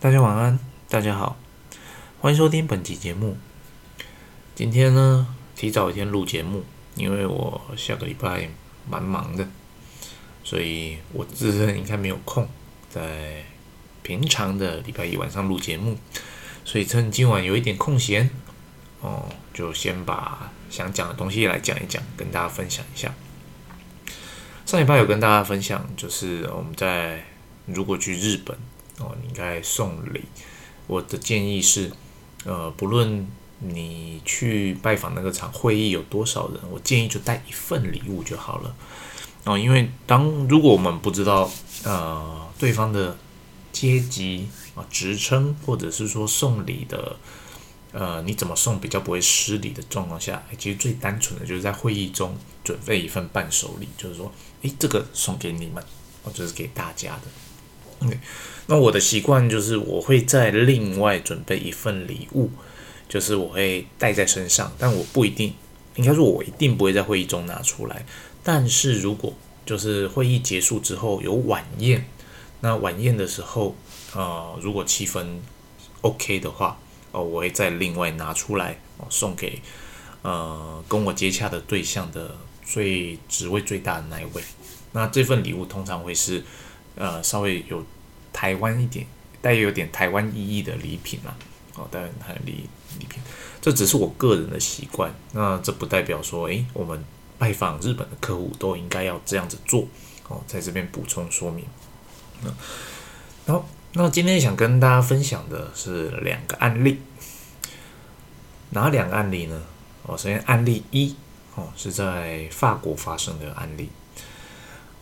大家晚安，大家好，欢迎收听本期节目。今天呢，提早一天录节目，因为我下个礼拜蛮忙的，所以我自认应该没有空在平常的礼拜一晚上录节目，所以趁今晚有一点空闲，哦，就先把想讲的东西来讲一讲，跟大家分享一下。上礼拜有跟大家分享，就是我们在如果去日本。哦，你应该送礼。我的建议是，呃，不论你去拜访那个场会议有多少人，我建议就带一份礼物就好了。哦，因为当如果我们不知道呃对方的阶级啊、职称，或者是说送礼的呃你怎么送比较不会失礼的状况下，其实最单纯的就是在会议中准备一份伴手礼，就是说，诶，这个送给你们，或者是给大家的。对，那我的习惯就是我会再另外准备一份礼物，就是我会带在身上，但我不一定，应该说我一定不会在会议中拿出来。但是如果就是会议结束之后有晚宴，那晚宴的时候，呃，如果气氛 OK 的话，哦，我会再另外拿出来，送给呃跟我接洽的对象的最职位最大的那一位。那这份礼物通常会是。呃，稍微有台湾一点，带有点台湾意义的礼品啦，哦，带有台湾礼礼品，这只是我个人的习惯，那这不代表说，诶，我们拜访日本的客户都应该要这样子做，哦，在这边补充说明。那，好，那今天想跟大家分享的是两个案例，哪两个案例呢？哦，首先案例一，哦，是在法国发生的案例。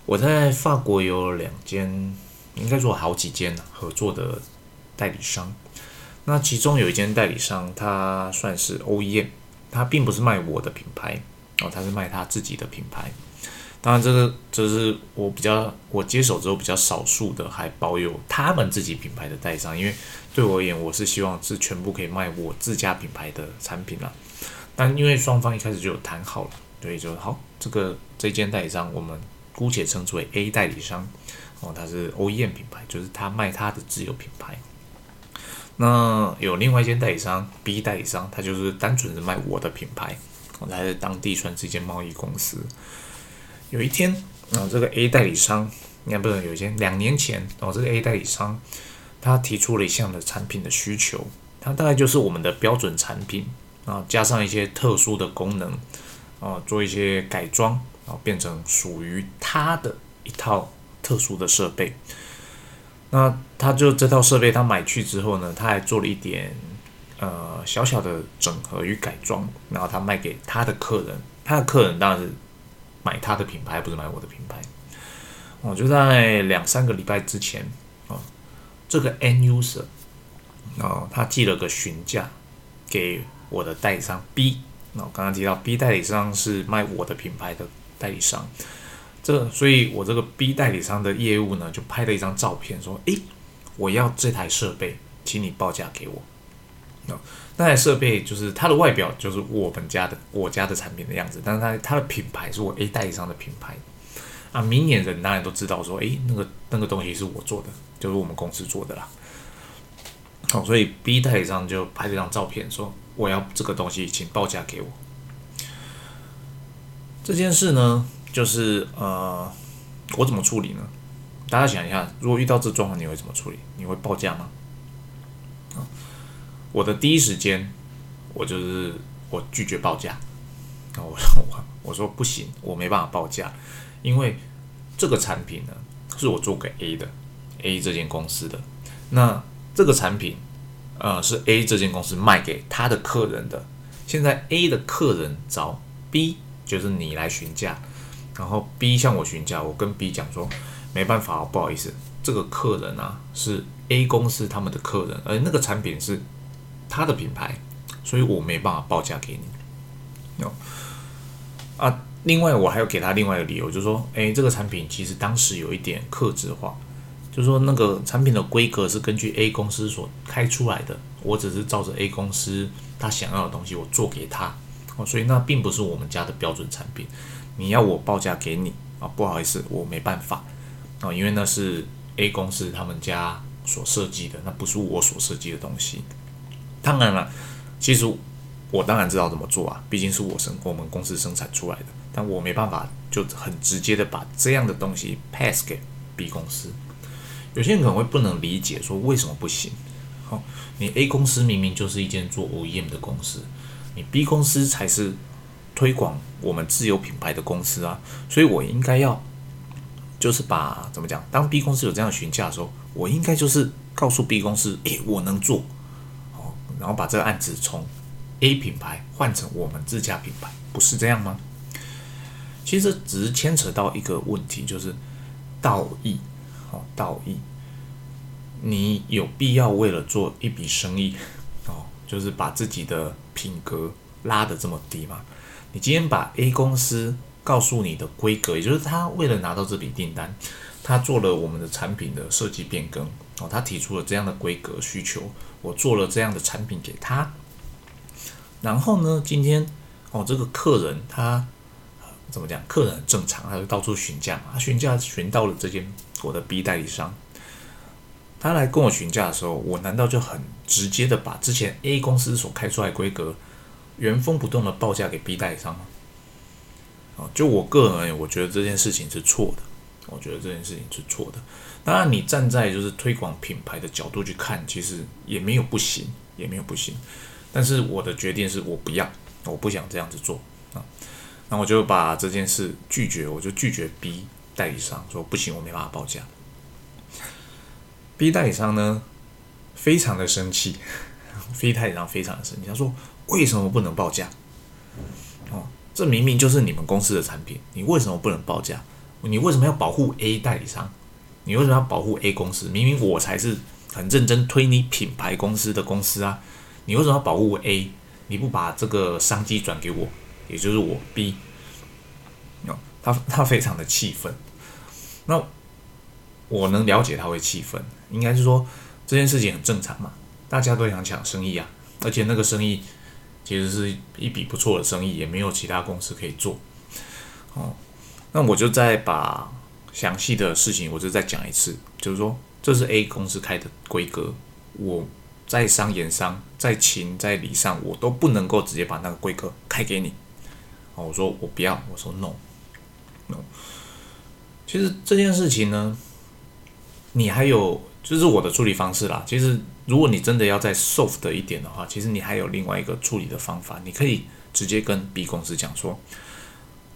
我在法国有两间，应该说好几间合作的代理商。那其中有一间代理商，他算是 OEM，他并不是卖我的品牌哦，他是卖他自己的品牌。当然，这个这是我比较我接手之后比较少数的还保有他们自己品牌的代理商，因为对我而言，我是希望是全部可以卖我自家品牌的产品啦。但因为双方一开始就有谈好了，所以就好，这个这间代理商我们。姑且称之为 A 代理商，哦，他是 OEM 品牌，就是他卖他的自有品牌。那有另外一间代理商 B 代理商，他就是单纯的卖我的品牌，我在当地算是一间贸易公司。有一天，啊，这个 A 代理商，应该不是有一间，两年前，哦，这个 A 代理商他提出了一项的产品的需求，它大概就是我们的标准产品啊，加上一些特殊的功能啊，做一些改装。然后变成属于他的一套特殊的设备。那他就这套设备，他买去之后呢，他还做了一点呃小小的整合与改装，然后他卖给他的客人。他的客人当然是买他的品牌，不是买我的品牌。我就在两三个礼拜之前啊，这个 N user 啊，他寄了个询价给我的代理商 B。那我刚刚提到 B 代理商是卖我的品牌的。代理商，这所以，我这个 B 代理商的业务呢，就拍了一张照片，说：“诶，我要这台设备，请你报价给我。”那台设备就是它的外表就是我们家的我家的产品的样子，但是它它的品牌是我 A 代理商的品牌啊。明眼人当然都知道说：“诶，那个那个东西是我做的，就是我们公司做的啦。”好，所以 B 代理商就拍了一张照片，说：“我要这个东西，请报价给我。”这件事呢，就是呃，我怎么处理呢？大家想一下，如果遇到这状况，你会怎么处理？你会报价吗？我的第一时间，我就是我拒绝报价。啊，我说 我我说不行，我没办法报价，因为这个产品呢是我做给 A 的，A 这间公司的。那这个产品，呃，是 A 这间公司卖给他的客人的。现在 A 的客人找 B。就是你来询价，然后 B 向我询价，我跟 B 讲说，没办法，不好意思，这个客人啊是 A 公司他们的客人，而那个产品是他的品牌，所以我没办法报价给你。有啊，另外我还要给他另外一个理由，就是说，诶，这个产品其实当时有一点克制化，就是说那个产品的规格是根据 A 公司所开出来的，我只是照着 A 公司他想要的东西我做给他。哦，所以那并不是我们家的标准产品，你要我报价给你啊？不好意思，我没办法啊，因为那是 A 公司他们家所设计的，那不是我所设计的东西。当然了，其实我当然知道怎么做啊，毕竟是我生我们公司生产出来的，但我没办法就很直接的把这样的东西 pass 给 B 公司。有些人可能会不能理解，说为什么不行？好，你 A 公司明明就是一间做 OEM 的公司，你 B 公司才是推广我们自有品牌的公司啊，所以我应该要就是把怎么讲？当 B 公司有这样询价的时候，我应该就是告诉 B 公司，诶，我能做，哦，然后把这个案子从 A 品牌换成我们自家品牌，不是这样吗？其实只是牵扯到一个问题，就是道义。哦，道义，你有必要为了做一笔生意，哦，就是把自己的品格拉得这么低吗？你今天把 A 公司告诉你的规格，也就是他为了拿到这笔订单，他做了我们的产品的设计变更，哦，他提出了这样的规格需求，我做了这样的产品给他，然后呢，今天哦，这个客人他怎么讲？客人很正常，他就到处询价嘛，他询价询到了这间。我的 B 代理商，他来跟我询价的时候，我难道就很直接的把之前 A 公司所开出来规格原封不动的报价给 B 代理商吗？啊，就我个人而言，我觉得这件事情是错的。我觉得这件事情是错的。当然，你站在就是推广品牌的角度去看，其实也没有不行，也没有不行。但是我的决定是我不要，我不想这样子做啊。那我就把这件事拒绝，我就拒绝 B。代理商说不行，我没办法报价。B 代理商呢，非常的生气，B 代理商非常的生气，他说为什么不能报价？哦，这明明就是你们公司的产品，你为什么不能报价？你为什么要保护 A 代理商？你为什么要保护 A 公司？明明我才是很认真推你品牌公司的公司啊！你为什么要保护 A？你不把这个商机转给我，也就是我 B？哦，他他非常的气愤。那我能了解他会气愤，应该是说这件事情很正常嘛，大家都想抢生意啊，而且那个生意其实是一笔不错的生意，也没有其他公司可以做。哦，那我就再把详细的事情，我就再讲一次，就是说这是 A 公司开的规格，我在商言商，在情在理上，我都不能够直接把那个规格开给你。哦，我说我不要，我说 no，no。其实这件事情呢，你还有就是我的处理方式啦。其实如果你真的要再 soft 一点的话，其实你还有另外一个处理的方法，你可以直接跟 B 公司讲说，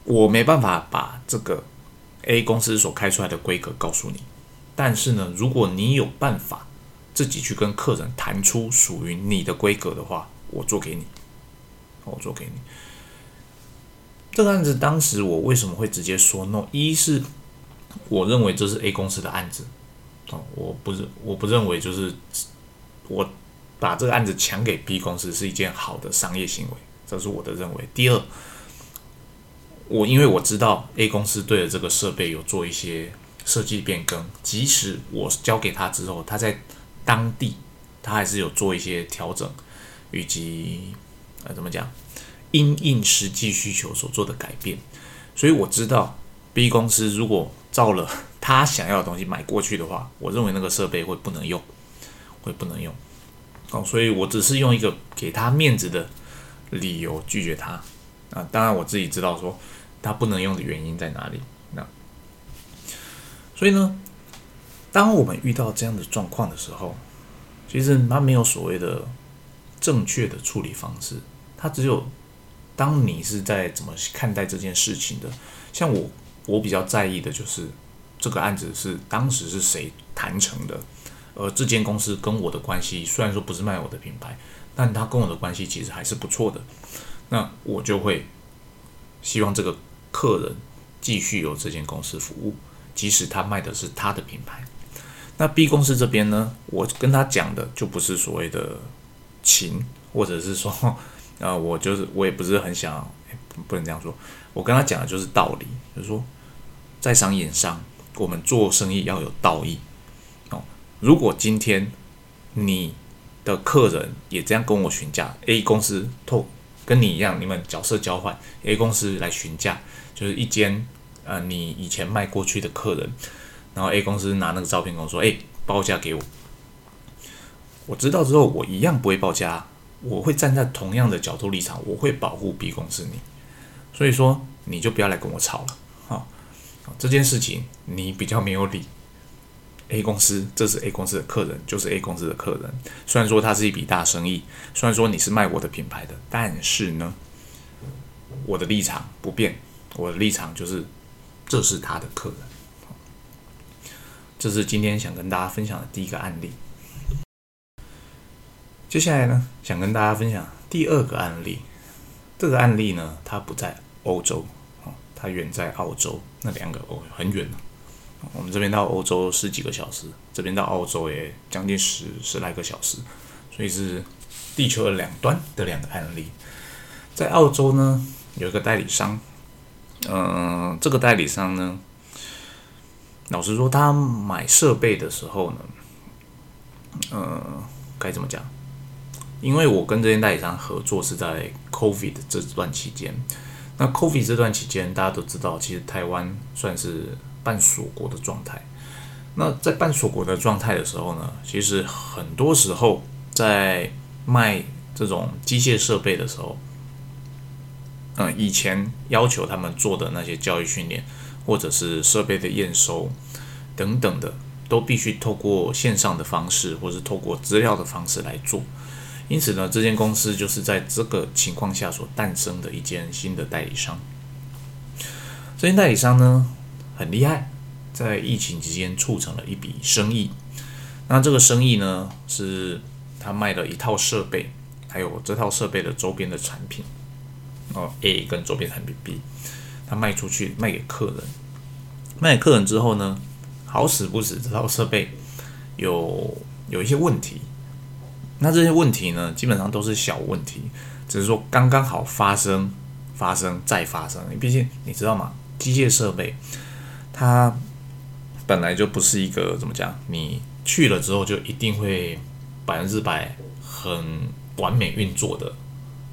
我没办法把这个 A 公司所开出来的规格告诉你，但是呢，如果你有办法自己去跟客人谈出属于你的规格的话，我做给你，我做给你。这个案子当时我为什么会直接说 no？一是我认为这是 A 公司的案子，哦，我不是，我不认为就是我把这个案子抢给 B 公司是一件好的商业行为，这是我的认为。第二，我因为我知道 A 公司对了这个设备有做一些设计变更，即使我交给他之后，他在当地他还是有做一些调整，以及呃怎么讲，因应实际需求所做的改变，所以我知道 B 公司如果造了他想要的东西买过去的话，我认为那个设备会不能用，会不能用。哦，所以我只是用一个给他面子的理由拒绝他。啊，当然我自己知道说他不能用的原因在哪里。那所以呢，当我们遇到这样的状况的时候，其实他没有所谓的正确的处理方式，他只有当你是在怎么看待这件事情的，像我。我比较在意的就是这个案子是当时是谁谈成的，而这间公司跟我的关系虽然说不是卖我的品牌，但他跟我的关系其实还是不错的。那我就会希望这个客人继续由这间公司服务，即使他卖的是他的品牌。那 B 公司这边呢，我跟他讲的就不是所谓的情，或者是说，呃，我就是我也不是很想，不能这样说。我跟他讲的就是道理，就是说，在商言商，我们做生意要有道义哦。如果今天你的客人也这样跟我询价，A 公司透跟你一样，你们角色交换，A 公司来询价，就是一间呃你以前卖过去的客人，然后 A 公司拿那个照片跟我说，哎，报价给我，我知道之后，我一样不会报价，我会站在同样的角度立场，我会保护 B 公司你。所以说，你就不要来跟我吵了，这件事情你比较没有理。A 公司，这是 A 公司的客人，就是 A 公司的客人。虽然说它是一笔大生意，虽然说你是卖我的品牌的，但是呢，我的立场不变，我的立场就是这是他的客人。这是今天想跟大家分享的第一个案例。接下来呢，想跟大家分享第二个案例。这个案例呢，它不在欧洲，它远在澳洲，那两个哦很远我们这边到欧洲十几个小时，这边到澳洲也将近十十来个小时，所以是地球的两端的两个案例。在澳洲呢，有一个代理商，嗯，这个代理商呢，老实说，他买设备的时候呢，呃，该怎么讲？因为我跟这间代理商合作是在 COVID 这段期间，那 COVID 这段期间，大家都知道，其实台湾算是。半锁国的状态，那在半锁国的状态的时候呢，其实很多时候在卖这种机械设备的时候，嗯，以前要求他们做的那些教育训练，或者是设备的验收等等的，都必须透过线上的方式，或是透过资料的方式来做。因此呢，这间公司就是在这个情况下所诞生的一间新的代理商。这间代理商呢？很厉害，在疫情期间促成了一笔生意。那这个生意呢，是他卖了一套设备，还有这套设备的周边的产品。哦，A 跟周边产品 B，他卖出去卖给客人。卖给客人之后呢，好死不死，这套设备有有一些问题。那这些问题呢，基本上都是小问题，只是说刚刚好发生、发生再发生。毕竟你知道吗？机械设备。它本来就不是一个怎么讲，你去了之后就一定会百分之百很完美运作的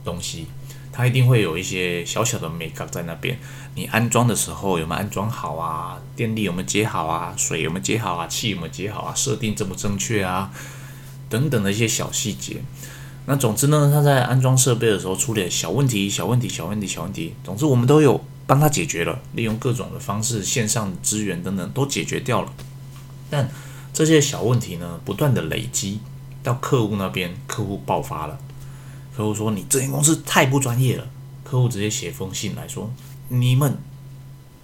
东西，它一定会有一些小小的美感在那边。你安装的时候有没有安装好啊？电力有没有接好啊？水有没有接好啊？气有没有接好啊？设定正不正确啊？等等的一些小细节。那总之呢，他在安装设备的时候出点小问题，小问题，小问题，小问题。总之我们都有。帮他解决了，利用各种的方式、线上资源等等都解决掉了。但这些小问题呢，不断的累积到客户那边，客户爆发了。客户说：“你这间公司太不专业了。”客户直接写封信来说：“你们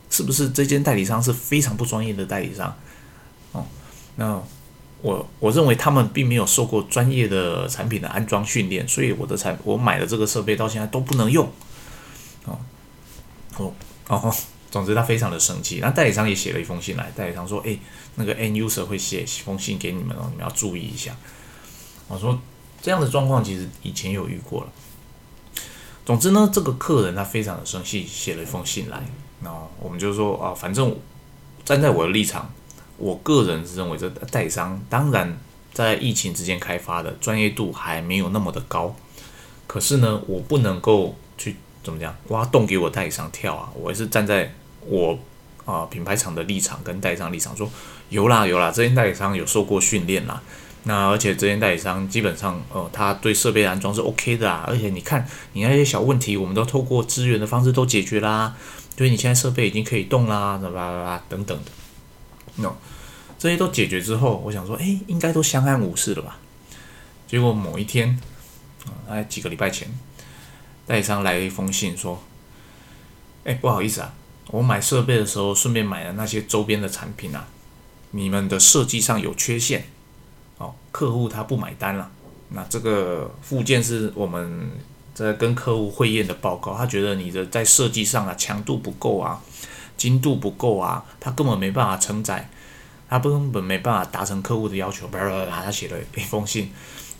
是不是这间代理商是非常不专业的代理商？”哦，那我我认为他们并没有受过专业的产品的安装训练，所以我的产我买的这个设备到现在都不能用。哦。哦哦，总之他非常的生气。那代理商也写了一封信来，代理商说：“哎，那个 N user 会写封信给你们哦，你们要注意一下。”我说：“这样的状况其实以前有遇过了。”总之呢，这个客人他非常的生气，写了一封信来。那我们就说啊，反正站在我的立场，我个人是认为这代理商当然在疫情之间开发的专业度还没有那么的高，可是呢，我不能够去。怎么讲？挖洞给我代理商跳啊！我也是站在我啊品牌厂的立场跟代理商立场说，有啦有啦，这间代理商有受过训练啦。那而且这间代理商基本上呃，他对设备安装是 OK 的啊。而且你看你那些小问题，我们都透过资源的方式都解决啦。所以你现在设备已经可以动啦，啦啦啦等等的。no，这些都解决之后，我想说，哎，应该都相安无事了吧？结果某一天啊，哎几个礼拜前。代理商来了一封信说：“哎，不好意思啊，我买设备的时候顺便买了那些周边的产品啊，你们的设计上有缺陷，哦，客户他不买单了。那这个附件是我们在跟客户会验的报告，他觉得你的在设计上啊强度不够啊，精度不够啊，他根本没办法承载，他根本没办法达成客户的要求。叭叭叭，他写了一封信，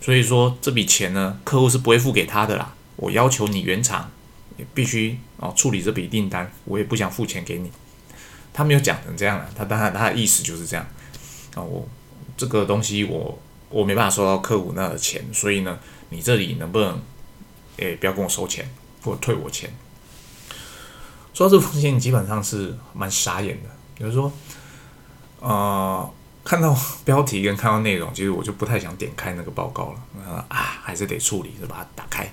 所以说这笔钱呢，客户是不会付给他的啦。”我要求你原厂必须哦处理这笔订单，我也不想付钱给你。他没有讲成这样了，他当然他的意思就是这样啊。我这个东西我我没办法收到客户那的钱，所以呢，你这里能不能诶不要跟我收钱，或退我钱？说到这封信基本上是蛮傻眼的，比如说呃看到标题跟看到内容，其实我就不太想点开那个报告了。啊，还是得处理，就把它打开，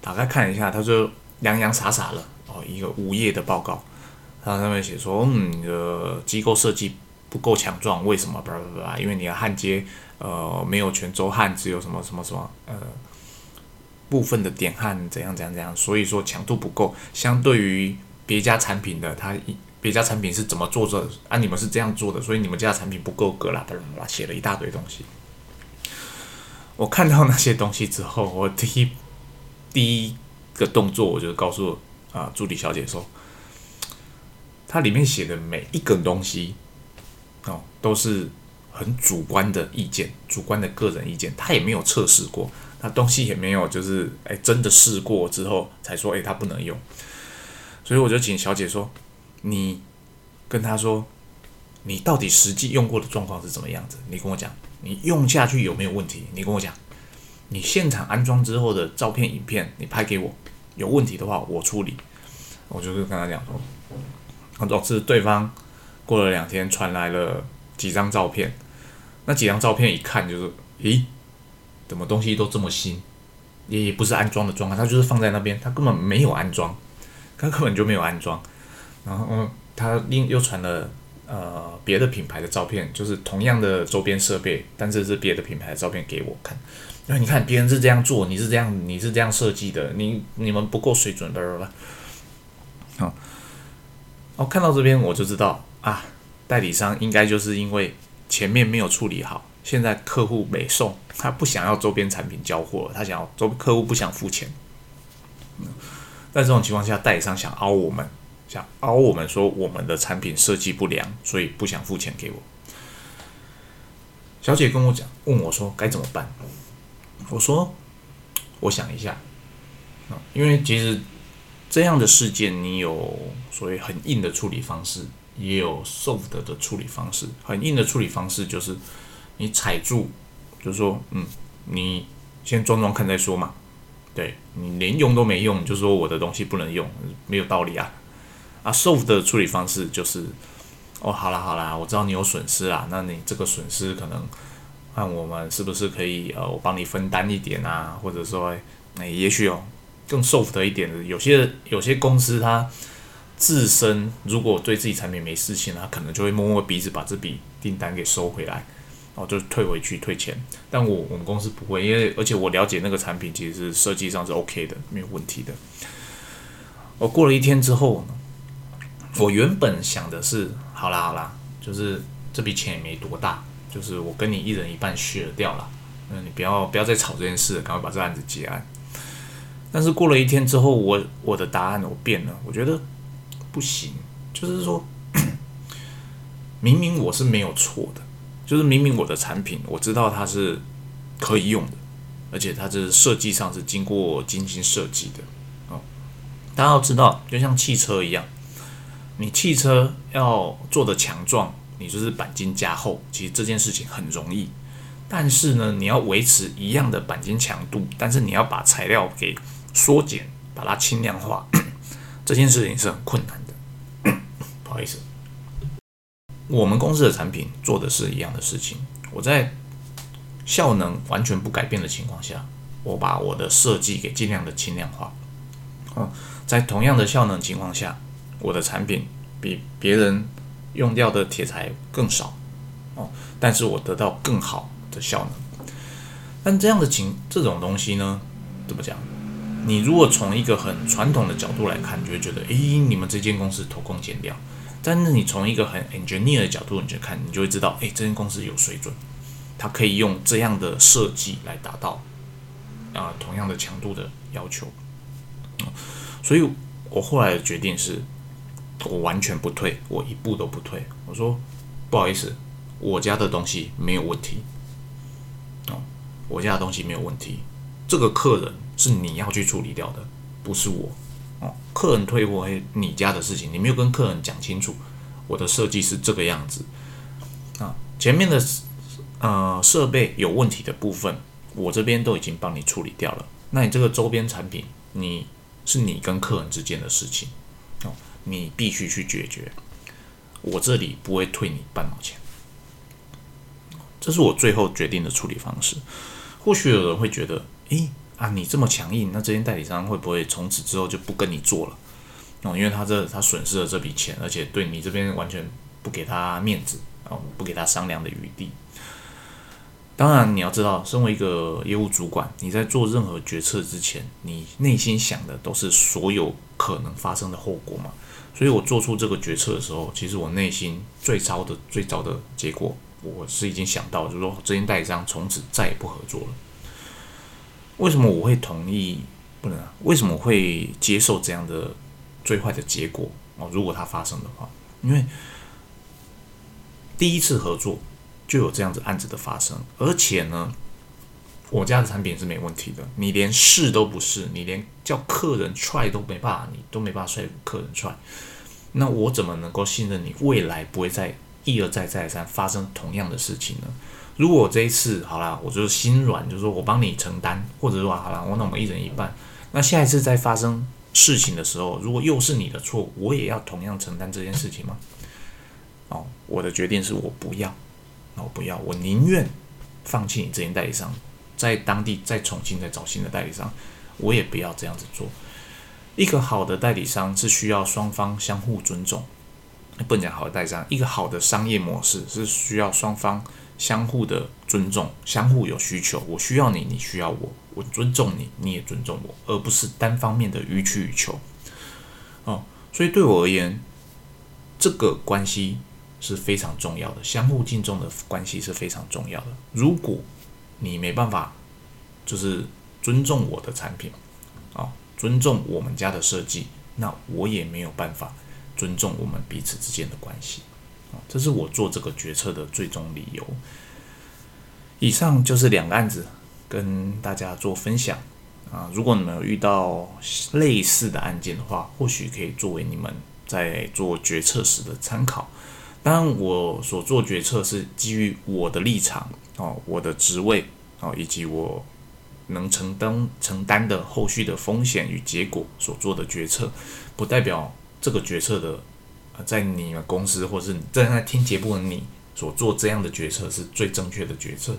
打开看一下，他就洋洋洒洒了哦，一个五页的报告，它上面写说，嗯，你的机构设计不够强壮，为什么？叭叭叭，因为你的焊接呃没有全周焊，只有什么什么什么呃部分的点焊怎样怎样怎样，所以说强度不够，相对于别家产品的它。别家产品是怎么做的？啊，你们是这样做的，所以你们家的产品不够格啦，巴拉巴拉，写了一大堆东西。我看到那些东西之后，我第一第一个动作，我就告诉啊助理小姐说，它里面写的每一个东西哦，都是很主观的意见，主观的个人意见，他也没有测试过，那东西也没有就是哎真的试过之后才说哎它不能用，所以我就请小姐说。你跟他说，你到底实际用过的状况是怎么样子？你跟我讲，你用下去有没有问题？你跟我讲，你现场安装之后的照片、影片，你拍给我，有问题的话我处理。我就是跟他讲说，总是对方过了两天传来了几张照片，那几张照片一看就是，咦，怎么东西都这么新？也不是安装的状态，他就是放在那边，他根本没有安装，他根本就没有安装。然后他另又传了呃别的品牌的照片，就是同样的周边设备，但是是别的品牌的照片给我看。因为你看别人是这样做，你是这样你是这样设计的，你你们不够水准，的吧？好，哦，看到这边我就知道啊，代理商应该就是因为前面没有处理好，现在客户没送，他不想要周边产品交货，他想要周客户不想付钱。在这种情况下，代理商想凹我们。想凹我们说我们的产品设计不良，所以不想付钱给我。小姐跟我讲，问我说该怎么办。我说，我想一下啊，因为其实这样的事件，你有所谓很硬的处理方式，也有 soft 的处理方式。很硬的处理方式就是你踩住，就是说，嗯，你先装装看再说嘛。对你连用都没用，就说我的东西不能用，没有道理啊。啊，soft 的处理方式就是，哦，好啦好啦，我知道你有损失啦，那你这个损失可能，看我们是不是可以呃，我帮你分担一点啊，或者说，哎，也许哦，更 soft 一点的，有些有些公司它自身如果对自己产品没事情，他可能就会摸摸鼻子把这笔订单给收回来，哦，就退回去退钱。但我我们公司不会，因为而且我了解那个产品其实是设计上是 OK 的，没有问题的。我过了一天之后。我原本想的是，好啦好啦，就是这笔钱也没多大，就是我跟你一人一半削掉了，嗯，你不要不要再吵这件事，赶快把这案子结案。但是过了一天之后，我我的答案我变了，我觉得不行，就是说，明明我是没有错的，就是明明我的产品我知道它是可以用的，而且它这设计上是经过精心设计的哦。大家要知道，就像汽车一样。你汽车要做的强壮，你就是钣金加厚，其实这件事情很容易。但是呢，你要维持一样的钣金强度，但是你要把材料给缩减，把它轻量化，这件事情是很困难的。不好意思，我们公司的产品做的是一样的事情。我在效能完全不改变的情况下，我把我的设计给尽量的轻量化。哦，在同样的效能情况下。我的产品比别人用掉的铁材更少哦，但是我得到更好的效能。但这样的情这种东西呢，怎么讲？你如果从一个很传统的角度来看，你就会觉得，诶，你们这间公司偷工减料。但是你从一个很 engineer 的角度你去看，你就会知道，诶，这间公司有水准，它可以用这样的设计来达到啊同样的强度的要求。所以我后来的决定是。我完全不退，我一步都不退。我说不好意思，我家的东西没有问题。哦，我家的东西没有问题。这个客人是你要去处理掉的，不是我。客人退货还，你家的事情，你没有跟客人讲清楚。我的设计是这个样子。啊，前面的呃设备有问题的部分，我这边都已经帮你处理掉了。那你这个周边产品，你是你跟客人之间的事情。哦。你必须去解决，我这里不会退你半毛钱。这是我最后决定的处理方式。或许有人会觉得，诶啊，你这么强硬，那这间代理商会不会从此之后就不跟你做了？哦，因为他这他损失了这笔钱，而且对你这边完全不给他面子，哦，不给他商量的余地。当然，你要知道，身为一个业务主管，你在做任何决策之前，你内心想的都是所有可能发生的后果嘛。所以我做出这个决策的时候，其实我内心最糟的、最糟的结果，我是已经想到，就是说，这间代理商从此再也不合作了。为什么我会同意？不能啊？为什么会接受这样的最坏的结果？哦，如果它发生的话，因为第一次合作就有这样子案子的发生，而且呢，我家的产品是没问题的，你连试都不试，你连叫客人踹都没办法，你都没办法踹客人踹那我怎么能够信任你未来不会再一而再再而三发生同样的事情呢？如果这一次好了，我就是心软，就是说我帮你承担，或者说好了，我那我们一人一半。那下一次再发生事情的时候，如果又是你的错，我也要同样承担这件事情吗？哦，我的决定是我不要，我不要，我宁愿放弃你这间代理商，在当地再重新再找新的代理商，我也不要这样子做。一个好的代理商是需要双方相互尊重，不能讲好的代理商，一个好的商业模式是需要双方。相互的尊重，相互有需求，我需要你，你需要我，我尊重你，你也尊重我，而不是单方面的予取予求。哦，所以对我而言，这个关系是非常重要的，相互敬重的关系是非常重要的。如果你没办法，就是尊重我的产品，啊，尊重我们家的设计，那我也没有办法尊重我们彼此之间的关系。这是我做这个决策的最终理由。以上就是两个案子，跟大家做分享啊。如果你们有遇到类似的案件的话，或许可以作为你们在做决策时的参考。当然，我所做决策是基于我的立场哦，我的职位哦，以及我能承担承担的后续的风险与结果所做的决策，不代表这个决策的。在你们公司或是正在听节目的你所做这样的决策是最正确的决策，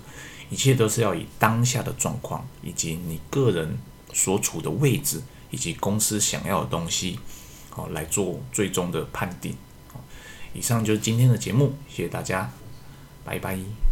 一切都是要以当下的状况以及你个人所处的位置以及公司想要的东西，哦来做最终的判定。以上就是今天的节目，谢谢大家，拜拜。